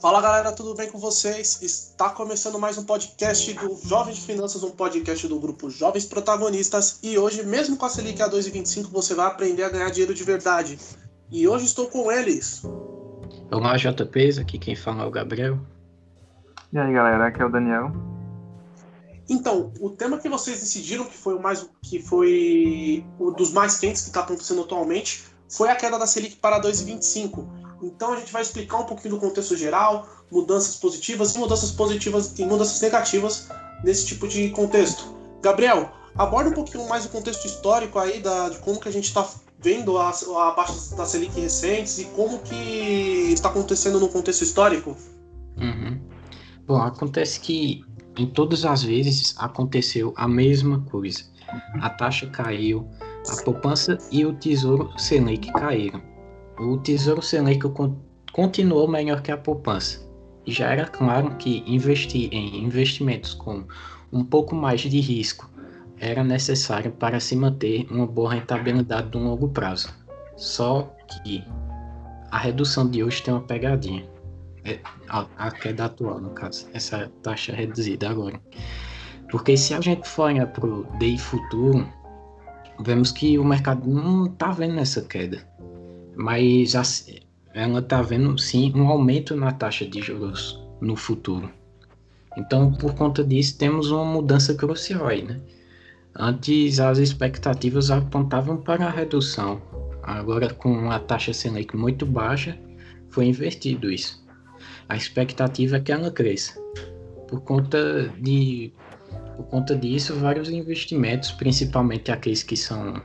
Fala galera, tudo bem com vocês? Está começando mais um podcast do Jovens de Finanças, um podcast do grupo Jovens Protagonistas. E hoje, mesmo com a Selic a 2,25, você vai aprender a ganhar dinheiro de verdade. E hoje estou com eles. Olá, JPs, aqui quem fala é o Gabriel. E aí galera, aqui é o Daniel. Então, o tema que vocês decidiram, que foi o mais que foi o dos mais quentes que está acontecendo atualmente, foi a queda da Selic para 2,25. Então a gente vai explicar um pouquinho do contexto geral, mudanças positivas e mudanças positivas e mudanças negativas nesse tipo de contexto. Gabriel, aborda um pouquinho mais o contexto histórico aí da, de como que a gente está vendo a, a baixa da Selic recentes e como que está acontecendo no contexto histórico. Uhum. Bom, acontece que em todas as vezes aconteceu a mesma coisa. A taxa caiu, a poupança e o tesouro Selic caíram o Tesouro Selic continuou melhor que a poupança. Já era claro que investir em investimentos com um pouco mais de risco era necessário para se manter uma boa rentabilidade no longo prazo. Só que a redução de hoje tem uma pegadinha. É, a, a queda atual, no caso, essa taxa reduzida agora. Porque se a gente for olhar para o DI futuro, vemos que o mercado não está vendo essa queda mas ela está vendo sim um aumento na taxa de juros no futuro. Então, por conta disso, temos uma mudança crucial aí, né? Antes as expectativas apontavam para a redução, agora com a taxa Selic muito baixa, foi invertido isso. A expectativa é que ela cresça. Por conta de por conta disso, vários investimentos, principalmente aqueles que são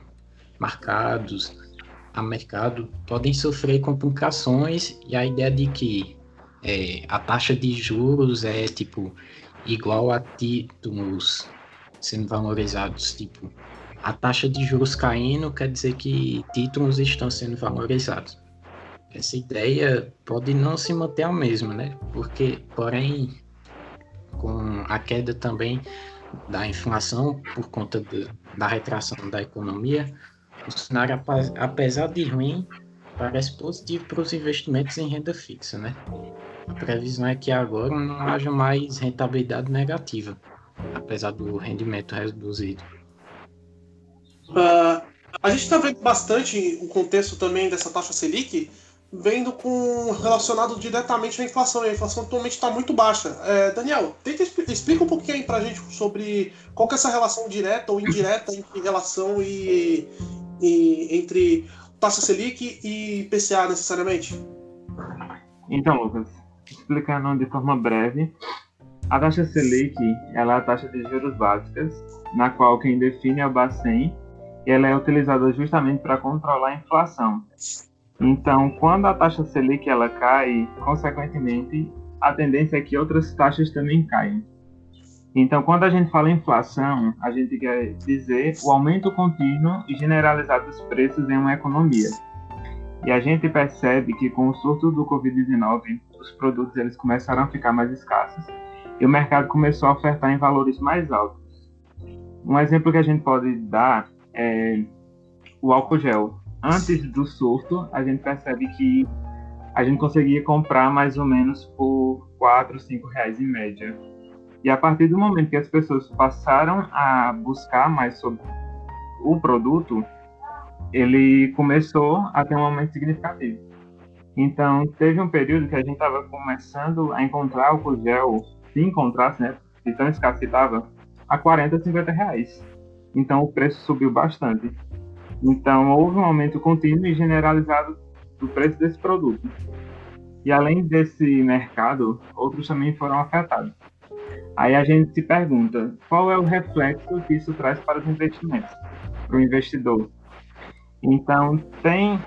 marcados a mercado podem sofrer complicações e a ideia de que é, a taxa de juros é tipo igual a títulos sendo valorizados, tipo a taxa de juros caindo quer dizer que títulos estão sendo valorizados. Essa ideia pode não se manter a mesma, né? Porque, porém, com a queda também da inflação por conta de, da retração da economia, o cenário, apesar de ruim, parece positivo para os investimentos em renda fixa, né? A previsão é que agora não haja mais rentabilidade negativa, apesar do rendimento reduzido. Uh, a gente está vendo bastante o contexto também dessa taxa Selic, vendo com relacionado diretamente à inflação. E a inflação atualmente está muito baixa. É, Daniel, tenta explica um pouquinho para a gente sobre qual que é essa relação direta ou indireta entre relação e, e, entre taxa Selic e PCA necessariamente? Então, Lucas, explicando de forma breve, a taxa Selic ela é a taxa de juros básicas, na qual quem define é o Bacen, e ela é utilizada justamente para controlar a inflação. Então, quando a taxa Selic ela cai, consequentemente, a tendência é que outras taxas também caiam. Então, quando a gente fala inflação, a gente quer dizer o aumento contínuo e generalizado dos preços em uma economia. E a gente percebe que com o surto do Covid-19, os produtos eles começaram a ficar mais escassos e o mercado começou a ofertar em valores mais altos. Um exemplo que a gente pode dar é o álcool gel. Antes do surto, a gente percebe que a gente conseguia comprar mais ou menos por 4, 5 reais em média e a partir do momento que as pessoas passaram a buscar mais sobre o produto, ele começou a ter um aumento significativo. Então, teve um período que a gente estava começando a encontrar álcool gel, se encontrasse, né, de tão escasso que estava, a 40, 50 reais. Então, o preço subiu bastante. Então, houve um aumento contínuo e generalizado do preço desse produto. E além desse mercado, outros também foram afetados. Aí a gente se pergunta, qual é o reflexo que isso traz para os investimentos, para o investidor? Então, tem,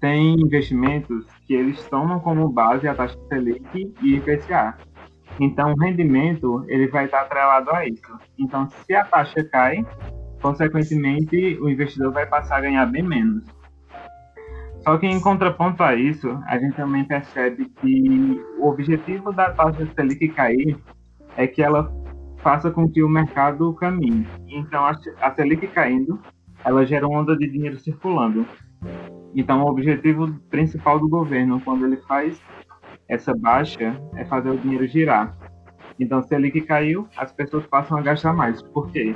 tem investimentos que eles tomam como base a taxa Selic e IPCA. Então, o rendimento ele vai estar atrelado a isso. Então, se a taxa cai, consequentemente, o investidor vai passar a ganhar bem menos. Só que, em contraponto a isso, a gente também percebe que o objetivo da taxa Selic cair é que ela faça com que o mercado caminhe. Então, a Selic caindo, ela gera uma onda de dinheiro circulando. Então, o objetivo principal do governo, quando ele faz essa baixa é fazer o dinheiro girar. Então, se a Selic caiu, as pessoas passam a gastar mais. Por quê?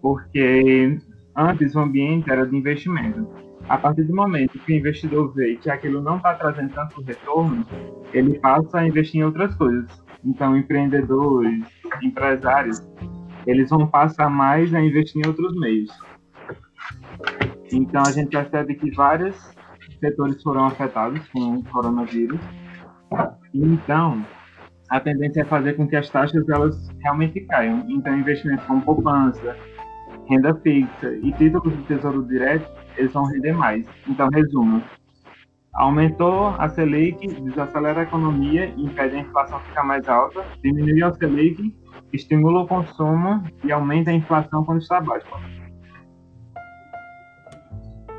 Porque antes o ambiente era de investimento. A partir do momento que o investidor vê que aquilo não está trazendo tanto retorno, ele passa a investir em outras coisas. Então, empreendedores, empresários, eles vão passar mais a investir em outros meios. Então, a gente percebe que vários setores foram afetados com o coronavírus. Então, a tendência é fazer com que as taxas elas realmente caiam. Então, investimentos como poupança, renda fixa e títulos do Tesouro Direto, eles vão render mais. Então, resumo. Aumentou a Selic, desacelera a economia e impede a inflação ficar mais alta. Diminuiu a Selic, estimula o consumo e aumenta a inflação quando está baixa.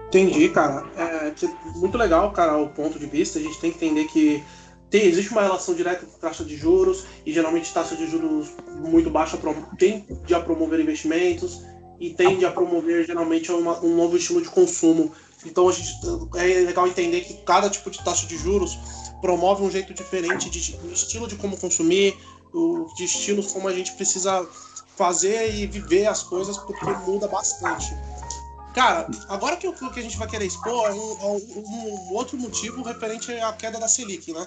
Entendi, cara. É, muito legal, cara, o ponto de vista. A gente tem que entender que tem, existe uma relação direta com taxa de juros, e geralmente taxa de juros muito baixa tende a promover investimentos e tende a promover geralmente uma, um novo estilo de consumo. Então a gente, é legal entender que cada tipo de taxa de juros promove um jeito diferente de, de estilo de como consumir, de estilos como a gente precisa fazer e viver as coisas, porque muda bastante. Cara, agora que o que a gente vai querer expor é um, um, um, outro motivo referente à queda da Selic, né?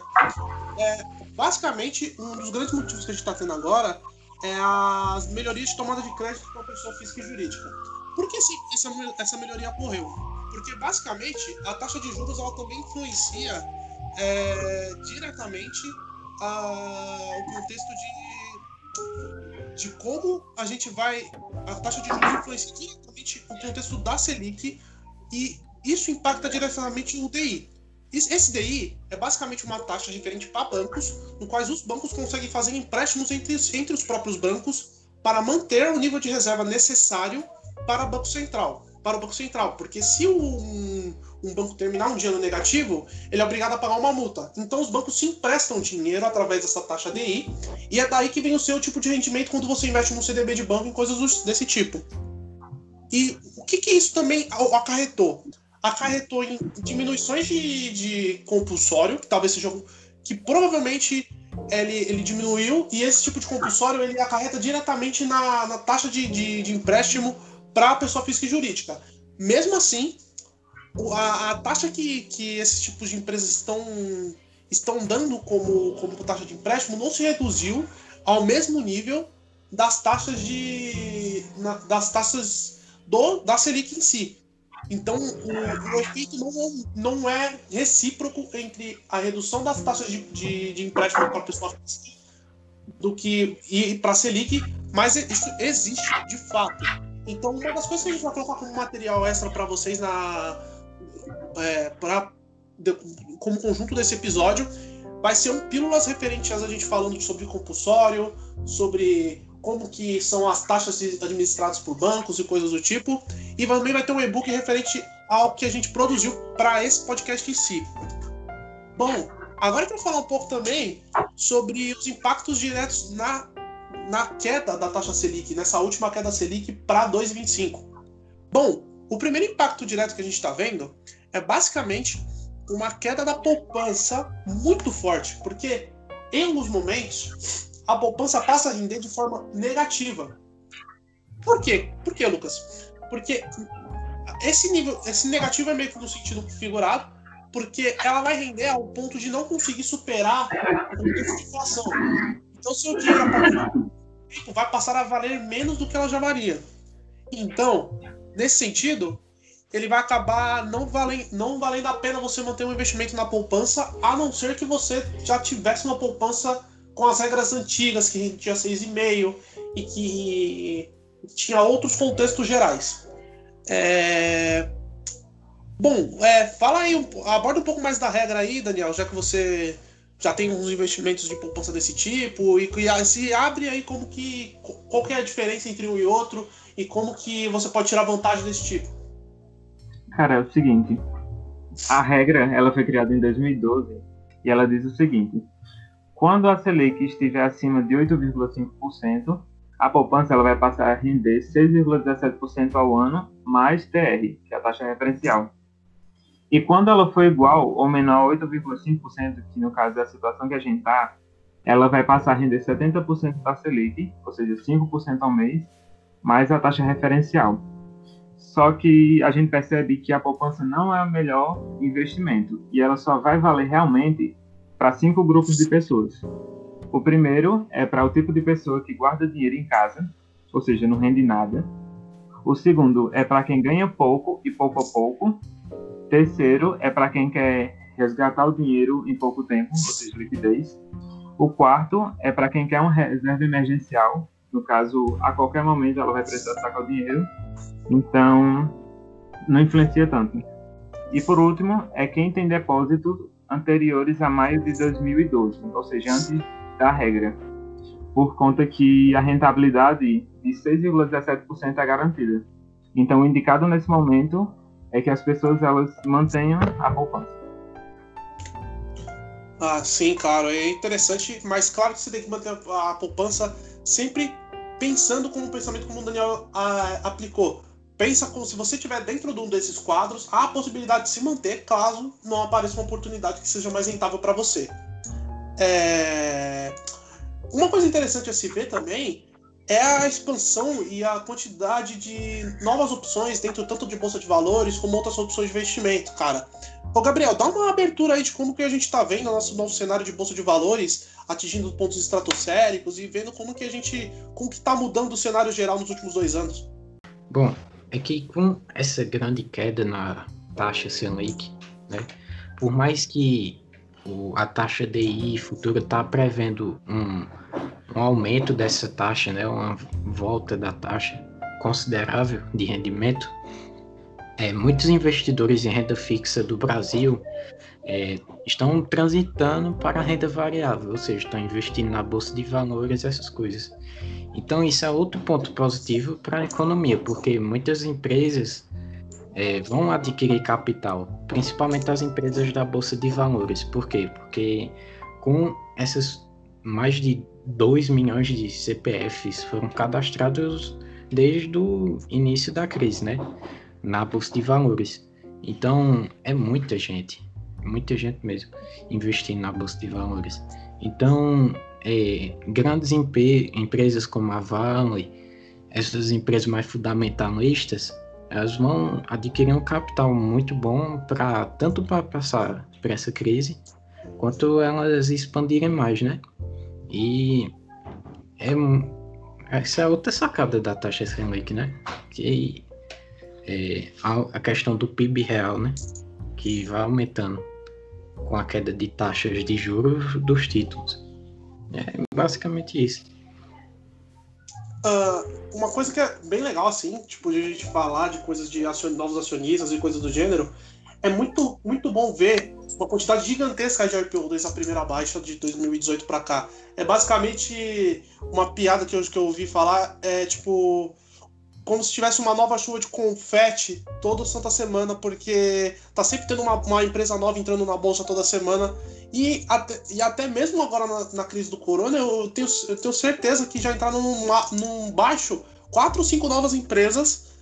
É, basicamente, um dos grandes motivos que a gente está tendo agora é as melhorias de tomada de crédito para a pessoa física e jurídica. Por que essa, essa melhoria ocorreu? Porque, basicamente, a taxa de juros ela também influencia é, diretamente a, o contexto de de como a gente vai. A taxa de juros influencia diretamente o contexto da Selic e isso impacta diretamente no DI. Esse DI é basicamente uma taxa diferente para bancos, no quais os bancos conseguem fazer empréstimos entre, entre os próprios bancos para manter o nível de reserva necessário para o Banco Central. Para o Banco Central, porque se um, um banco terminar um dia no negativo, ele é obrigado a pagar uma multa. Então os bancos se emprestam dinheiro através dessa taxa DI, e é daí que vem o seu tipo de rendimento quando você investe num CDB de banco em coisas desse tipo. E o que, que isso também acarretou? Acarretou em diminuições de, de compulsório, que talvez seja que provavelmente ele, ele diminuiu, e esse tipo de compulsório ele acarreta diretamente na, na taxa de, de, de empréstimo para a pessoa física e jurídica. Mesmo assim, a, a taxa que, que esses tipos de empresas estão, estão dando como, como taxa de empréstimo não se reduziu ao mesmo nível das taxas de na, das taxas do da Selic em si. Então, o, o efeito não, não é recíproco entre a redução das taxas de, de, de empréstimo para a pessoa do que ir para a Selic, mas isso existe de fato. Então, uma das coisas que a gente vai colocar como material extra para vocês na, é, pra, de, como conjunto desse episódio vai ser um pílulas referentes a gente falando sobre compulsório, sobre como que são as taxas administradas por bancos e coisas do tipo. E também vai ter um e-book referente ao que a gente produziu para esse podcast em si. Bom, agora eu quero falar um pouco também sobre os impactos diretos na, na queda da taxa Selic, nessa última queda Selic para 2,25. Bom, o primeiro impacto direto que a gente está vendo é basicamente uma queda da poupança muito forte, porque em alguns momentos a poupança passa a render de forma negativa. Por quê? Por quê, Lucas? Porque esse nível, esse negativo é meio que no sentido figurado, porque ela vai render ao ponto de não conseguir superar o de inflação. Então, seu dinheiro vai passar a valer menos do que ela já valia. Então, nesse sentido, ele vai acabar não valendo, não valendo a pena você manter um investimento na poupança, a não ser que você já tivesse uma poupança com as regras antigas, que tinha 6,5 e que tinha outros contextos gerais. É... Bom, é, fala aí, aborda um pouco mais da regra aí, Daniel, já que você já tem uns investimentos de poupança desse tipo, e, e se abre aí como que. qual que é a diferença entre um e outro, e como que você pode tirar vantagem desse tipo. Cara, é o seguinte. A regra, ela foi criada em 2012 e ela diz o seguinte: quando a Selic estiver acima de 8,5%, a poupança ela vai passar a render 6,17% ao ano mais TR, que é a taxa referencial. E quando ela for igual ou menor a 8,5%, que no caso é a situação que a gente está, ela vai passar a render 70% da Selic, ou seja, 5% ao mês, mais a taxa referencial. Só que a gente percebe que a poupança não é o melhor investimento e ela só vai valer realmente para cinco grupos de pessoas. O primeiro é para o tipo de pessoa que guarda dinheiro em casa, ou seja, não rende nada. O segundo é para quem ganha pouco e pouco a pouco. Terceiro é para quem quer resgatar o dinheiro em pouco tempo, ou seja, liquidez. O quarto é para quem quer uma reserva emergencial, no caso, a qualquer momento ela vai precisar sacar o dinheiro, então não influencia tanto. E por último, é quem tem depósitos anteriores a maio de 2012, ou seja, antes da regra, por conta que a rentabilidade de 6,17% é garantida. Então, o indicado nesse momento é que as pessoas elas mantenham a poupança. Ah, sim, claro, é interessante, mas claro que você tem que manter a poupança sempre pensando com o pensamento como o Daniel ah, aplicou. Pensa como se você estiver dentro de um desses quadros, há a possibilidade de se manter caso não apareça uma oportunidade que seja mais rentável para você. É... Uma coisa interessante a se ver também é a expansão e a quantidade de novas opções dentro tanto de bolsa de valores como outras opções de investimento, cara. Ô Gabriel, dá uma abertura aí de como que a gente está vendo nosso novo cenário de bolsa de valores, atingindo pontos estratosféricos e vendo como que a gente, como que está mudando o cenário geral nos últimos dois anos. Bom, é que com essa grande queda na taxa Selic, né, por mais que o, a taxa DI futura está prevendo um, um aumento dessa taxa, né, uma volta da taxa considerável de rendimento, é, muitos investidores em renda fixa do Brasil é, estão transitando para a renda variável, ou seja, estão investindo na bolsa de valores, essas coisas. Então, isso é outro ponto positivo para a economia, porque muitas empresas é, vão adquirir capital, principalmente as empresas da bolsa de valores. Por quê? Porque com essas mais de 2 milhões de CPFs foram cadastrados desde o início da crise, né? na bolsa de valores. Então, é muita gente, muita gente mesmo, investindo na bolsa de valores. Então, é, grandes empresas como a Vale, essas empresas mais fundamentalistas, elas vão adquirir um capital muito bom para tanto para passar por essa crise, quanto elas expandirem mais, né? E é, essa é outra sacada da taxa Selic, né? Que é, a, questão do PIB real, né? Que vai aumentando com a queda de taxas de juros dos títulos. É basicamente isso. Uh, uma coisa que é bem legal, assim, tipo, de a gente falar de coisas de acion... novos acionistas e coisas do gênero, é muito, muito bom ver uma quantidade gigantesca de IPO desde a primeira baixa de 2018 para cá. É basicamente uma piada que eu, que eu ouvi falar, é tipo, como se tivesse uma nova chuva de confete toda santa semana, porque tá sempre tendo uma, uma empresa nova entrando na bolsa toda semana. E até, e até mesmo agora na, na crise do corona, eu tenho, eu tenho certeza que já entraram num, num baixo quatro ou cinco novas empresas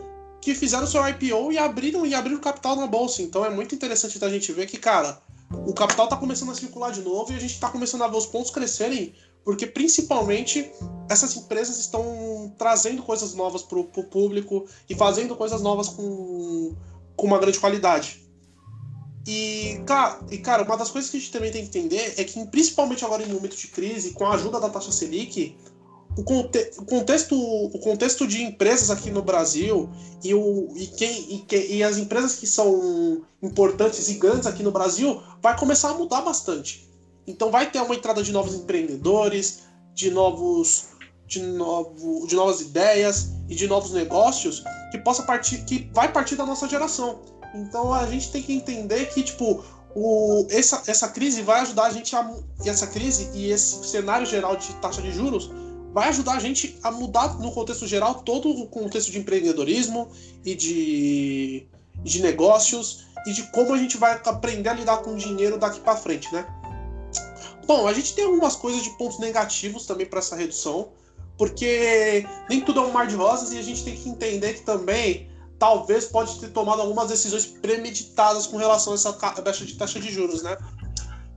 que fizeram seu IPO e abriram e abriram capital na bolsa. Então é muito interessante da gente ver que, cara, o capital tá começando a circular de novo e a gente tá começando a ver os pontos crescerem porque principalmente essas empresas estão trazendo coisas novas para o público e fazendo coisas novas com, com uma grande qualidade. E cara, e, cara, uma das coisas que a gente também tem que entender é que, principalmente agora em momentos de crise, com a ajuda da taxa Selic, o, conte o, contexto, o contexto de empresas aqui no Brasil e, o, e, quem, e, que, e as empresas que são importantes e grandes aqui no Brasil vai começar a mudar bastante. Então vai ter uma entrada de novos empreendedores, de novos de, novo, de novas ideias e de novos negócios que possa partir que vai partir da nossa geração. Então a gente tem que entender que tipo o, essa, essa crise vai ajudar a gente a essa crise e esse cenário geral de taxa de juros vai ajudar a gente a mudar no contexto geral todo o contexto de empreendedorismo e de, de negócios e de como a gente vai aprender a lidar com o dinheiro daqui para frente, né? Bom, a gente tem algumas coisas de pontos negativos também para essa redução, porque nem tudo é um mar de rosas e a gente tem que entender que também talvez pode ter tomado algumas decisões premeditadas com relação a essa de taxa de juros, né?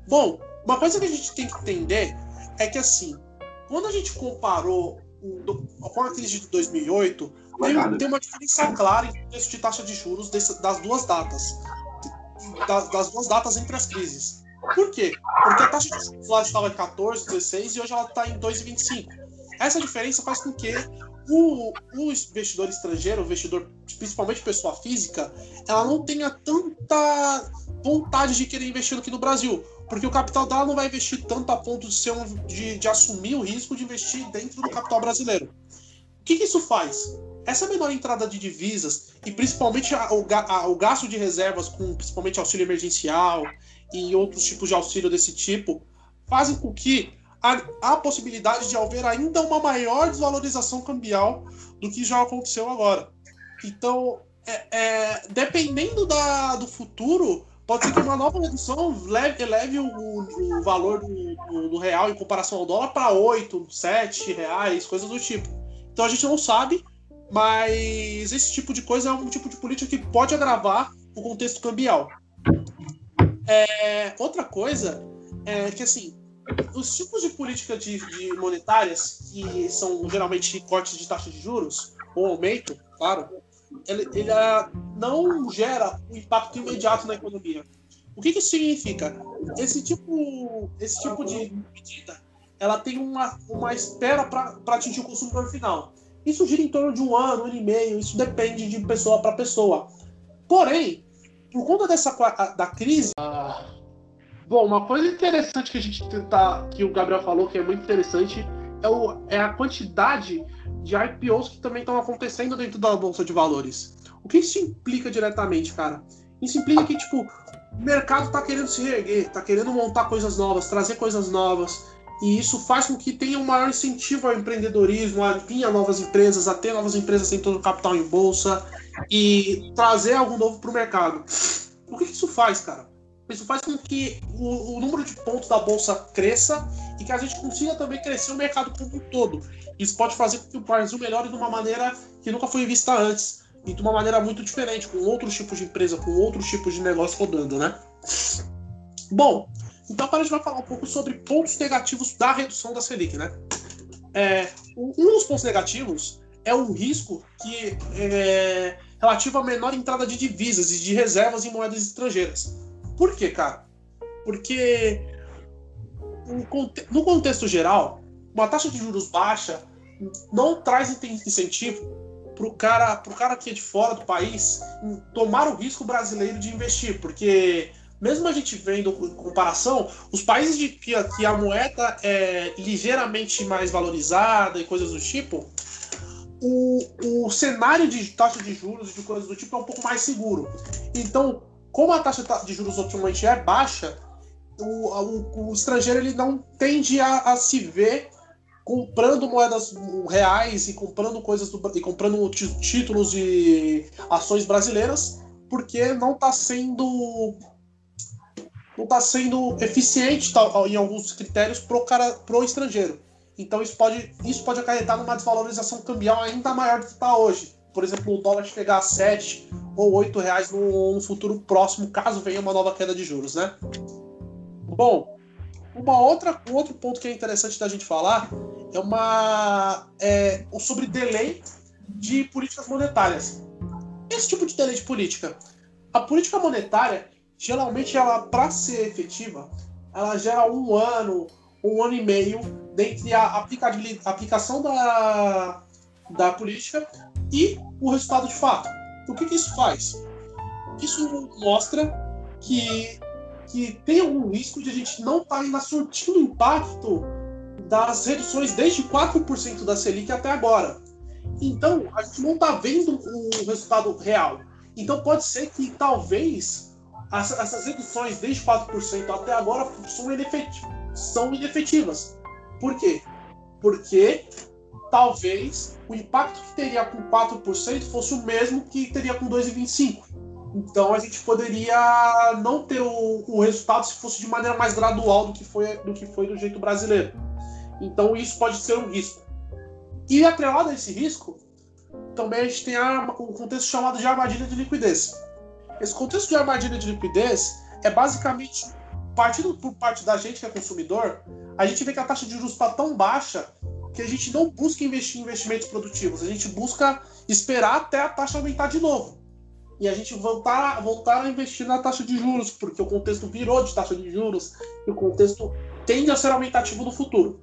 Bom, uma coisa que a gente tem que entender é que assim, quando a gente comparou com a crise de 2008, tem, tem uma diferença clara em preço de taxa de juros desse, das duas datas, das, das, duas datas entre as crises. Por quê? Porque a taxa de juros lá estava em 14, 16 e hoje ela está em 2,25. Essa diferença faz com que o, o investidor estrangeiro, o investidor, principalmente pessoa física, ela não tenha tanta vontade de querer investir aqui no Brasil. Porque o capital dela não vai investir tanto a ponto de, ser um, de, de assumir o risco de investir dentro do capital brasileiro. O que, que isso faz? Essa menor entrada de divisas e principalmente a, o, a, o gasto de reservas, com principalmente auxílio emergencial e outros tipos de auxílio desse tipo, fazem com que a possibilidade de haver ainda uma maior desvalorização cambial do que já aconteceu agora. Então, é, é, dependendo da, do futuro, pode ser que uma nova redução leve, eleve o, o, valor do, do, do, real em comparação ao dólar para 8, 7 reais, coisas do tipo. Então a gente não sabe, mas esse tipo de coisa é um tipo de política que pode agravar o contexto cambial. É, outra coisa é que, assim, os tipos de política de, de monetárias, que são geralmente cortes de taxa de juros, ou aumento, claro, ele, ele ah, não gera um impacto imediato na economia. O que, que isso significa? Esse tipo, esse tipo de medida ela tem uma, uma espera para atingir o consumidor final. Isso gira em torno de um ano, um ano e meio, isso depende de pessoa para pessoa. Porém, por conta dessa da crise. Ah, bom, uma coisa interessante que a gente tentar, que o Gabriel falou, que é muito interessante, é, o, é a quantidade de IPOs que também estão acontecendo dentro da Bolsa de Valores. O que isso implica diretamente, cara? Isso implica que, tipo, o mercado está querendo se reerguer, está querendo montar coisas novas, trazer coisas novas. E isso faz com que tenha um maior incentivo ao empreendedorismo, a vir a novas empresas, a ter novas empresas sem todo o capital em bolsa e trazer algo novo para o mercado. O que, que isso faz, cara? Isso faz com que o, o, número de pontos da bolsa cresça e que a gente consiga também crescer o mercado como um todo. Isso pode fazer com que o Brasil melhore de uma maneira que nunca foi vista antes e de uma maneira muito diferente, com outros tipos de empresa, com outros tipos de negócio rodando, né? Bom, então agora a gente vai falar um pouco sobre pontos negativos da redução da Selic, né? É, um dos pontos negativos é o risco que é relativo à menor entrada de divisas e de reservas em moedas estrangeiras. Por quê, cara? Porque no contexto geral, uma taxa de juros baixa não traz incentivo para o cara, pro cara que é de fora do país tomar o risco brasileiro de investir, porque mesmo a gente vendo em comparação, os países de que, que a moeda é ligeiramente mais valorizada e coisas do tipo, o, o cenário de taxa de juros e de coisas do tipo é um pouco mais seguro. Então, como a taxa de juros ultimamente é baixa, o, o, o estrangeiro ele não tende a, a, se ver comprando moedas reais e comprando coisas do, e comprando títulos e ações brasileiras, porque não está sendo não está sendo eficiente em alguns critérios pro cara pro estrangeiro. Então isso pode isso pode acarretar numa desvalorização cambial ainda maior do que está hoje. Por exemplo, o dólar chegar a 7 ou 8 reais no, no futuro próximo, caso venha uma nova queda de juros, né? Bom, uma outra, um outro ponto que é interessante da gente falar é uma é, sobre delay de políticas monetárias. Esse tipo de delay de política, a política monetária geralmente ela para ser efetiva, ela gera um ano, um ano e meio dentre a aplicação da, da política e o resultado de fato. O que, que isso faz? Isso mostra que, que tem algum risco de a gente não estar tá ainda surtindo impacto das reduções desde 4% da Selic até agora. Então, a gente não está vendo o resultado real. Então, pode ser que talvez essas reduções desde 4% até agora são, são inefetivas. Por quê? Porque talvez o impacto que teria com 4% fosse o mesmo que teria com 2,25%. Então a gente poderia não ter o, o, resultado se fosse de maneira mais gradual do que, foi, do que foi do jeito brasileiro. Então isso pode ser um risco. E atrelado a esse risco, também a gente tem a, o contexto chamado de armadilha de liquidez. Esse contexto de armadilha de liquidez é basicamente, partindo por parte da gente que é consumidor, a gente vê que a taxa de juros está tão baixa que a gente não busca investir em investimentos produtivos, a gente busca esperar até a taxa aumentar de novo. E a gente voltar, voltar a investir na taxa de juros, porque o contexto virou de taxa de juros e o contexto tende a ser aumentativo no futuro.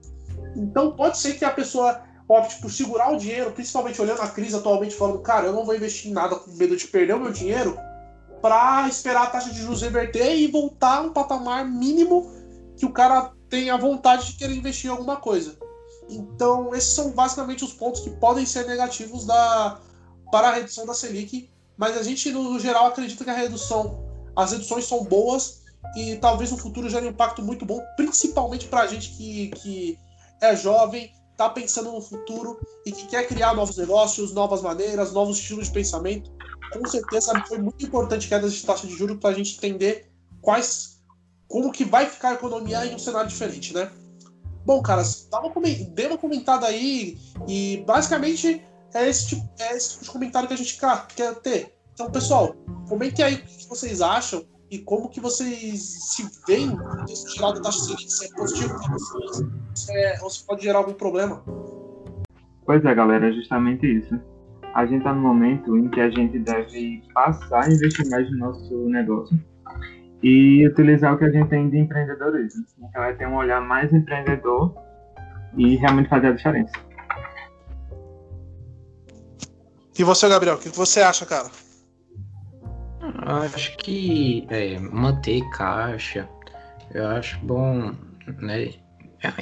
Então pode ser que a pessoa opte por segurar o dinheiro, principalmente olhando a crise atualmente, falando, cara, eu não vou investir em nada com medo de perder o meu dinheiro, para esperar a taxa de juros reverter e voltar a um patamar mínimo que o cara tenha vontade de querer investir em alguma coisa. Então, esses são basicamente os pontos que podem ser negativos da, para a redução da Selic, mas a gente, no geral, acredita que a redução, as reduções são boas e talvez no futuro gere um impacto muito bom, principalmente para a gente que, que é jovem, está pensando no futuro e que quer criar novos negócios, novas maneiras, novos estilos de pensamento. Com certeza foi muito importante quedas de taxa de juros para a gente entender quais, como que vai ficar a economia em um cenário diferente, né? Bom, caras, dá uma, dê uma comentada aí e basicamente é esse, tipo, é esse tipo de comentário que a gente quer ter. Então, pessoal, comente aí o que vocês acham e como que vocês se veem geral da taxa Selic, se é positivo para vocês, se é, ou se pode gerar algum problema. Pois é, galera, é justamente isso. A gente está no momento em que a gente deve passar a investir mais no nosso negócio e utilizar o que a gente tem de empreendedorismo. Então é ter um olhar mais empreendedor e realmente fazer a diferença. E você, Gabriel, o que você acha, cara? Acho que é, manter caixa, eu acho bom, né?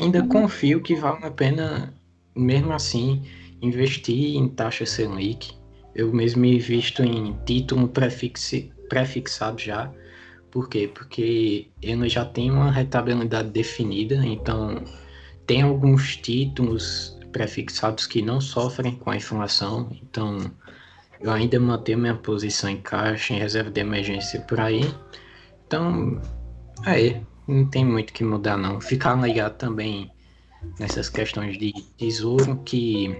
Ainda confio que vale a pena, mesmo assim, investir em taxa Selic. Eu mesmo me visto em título prefixi, prefixado já. Por quê? Porque ele já tem uma rentabilidade definida, então tem alguns títulos prefixados que não sofrem com a inflação, então eu ainda mantenho minha posição em caixa, em reserva de emergência por aí. Então, é, não tem muito que mudar não. Ficar ligado também nessas questões de tesouro que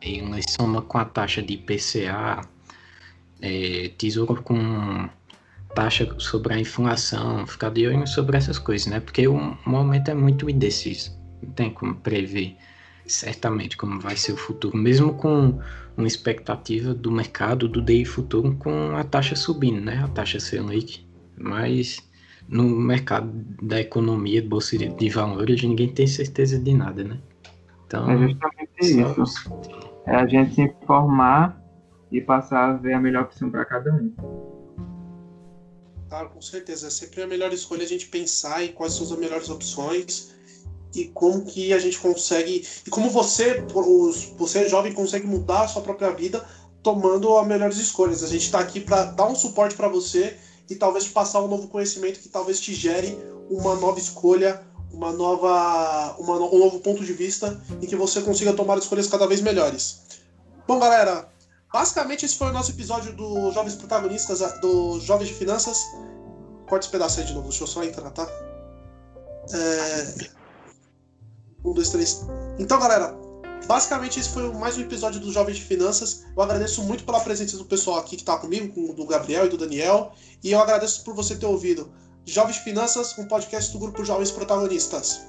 ele soma com a taxa de IPCA, é, tesouro com taxa sobre a inflação, ficar de olho sobre essas coisas, né? Porque o momento é muito indeciso, não tem como prever certamente como vai ser o futuro, mesmo com uma expectativa do mercado do DI futuro com a taxa subindo, né? A taxa Selic, mas no mercado da economia, bolsa de valores, ninguém tem certeza de nada, né? Então, é justamente isso. É a gente se informar e passar a ver a melhor opção para cada um. Claro, com certeza. É sempre a melhor escolha a gente pensar em quais são as melhores opções e como que a gente consegue e como você, os, você jovem consegue mudar a sua própria vida tomando as melhores escolhas. A gente está aqui para dar um suporte para você e talvez passar um novo conhecimento que talvez te gere uma nova escolha, uma nova, uma, um novo ponto de vista e que você consiga tomar escolhas cada vez melhores. Bom, galera, basicamente esse foi o nosso episódio dos Jovens Protagonistas, dos Jovens de Finanças. Corta esse pedaço aí de novo, deixa eu só entrar, tá? É... Um, dois, três. Então, galera, basicamente esse foi mais um episódio dos Jovens de Finanças. Eu agradeço muito pela presença do pessoal aqui que está comigo, do Gabriel e do Daniel. E eu agradeço por você ter ouvido Jovens de Finanças, um podcast do grupo Jovens Protagonistas.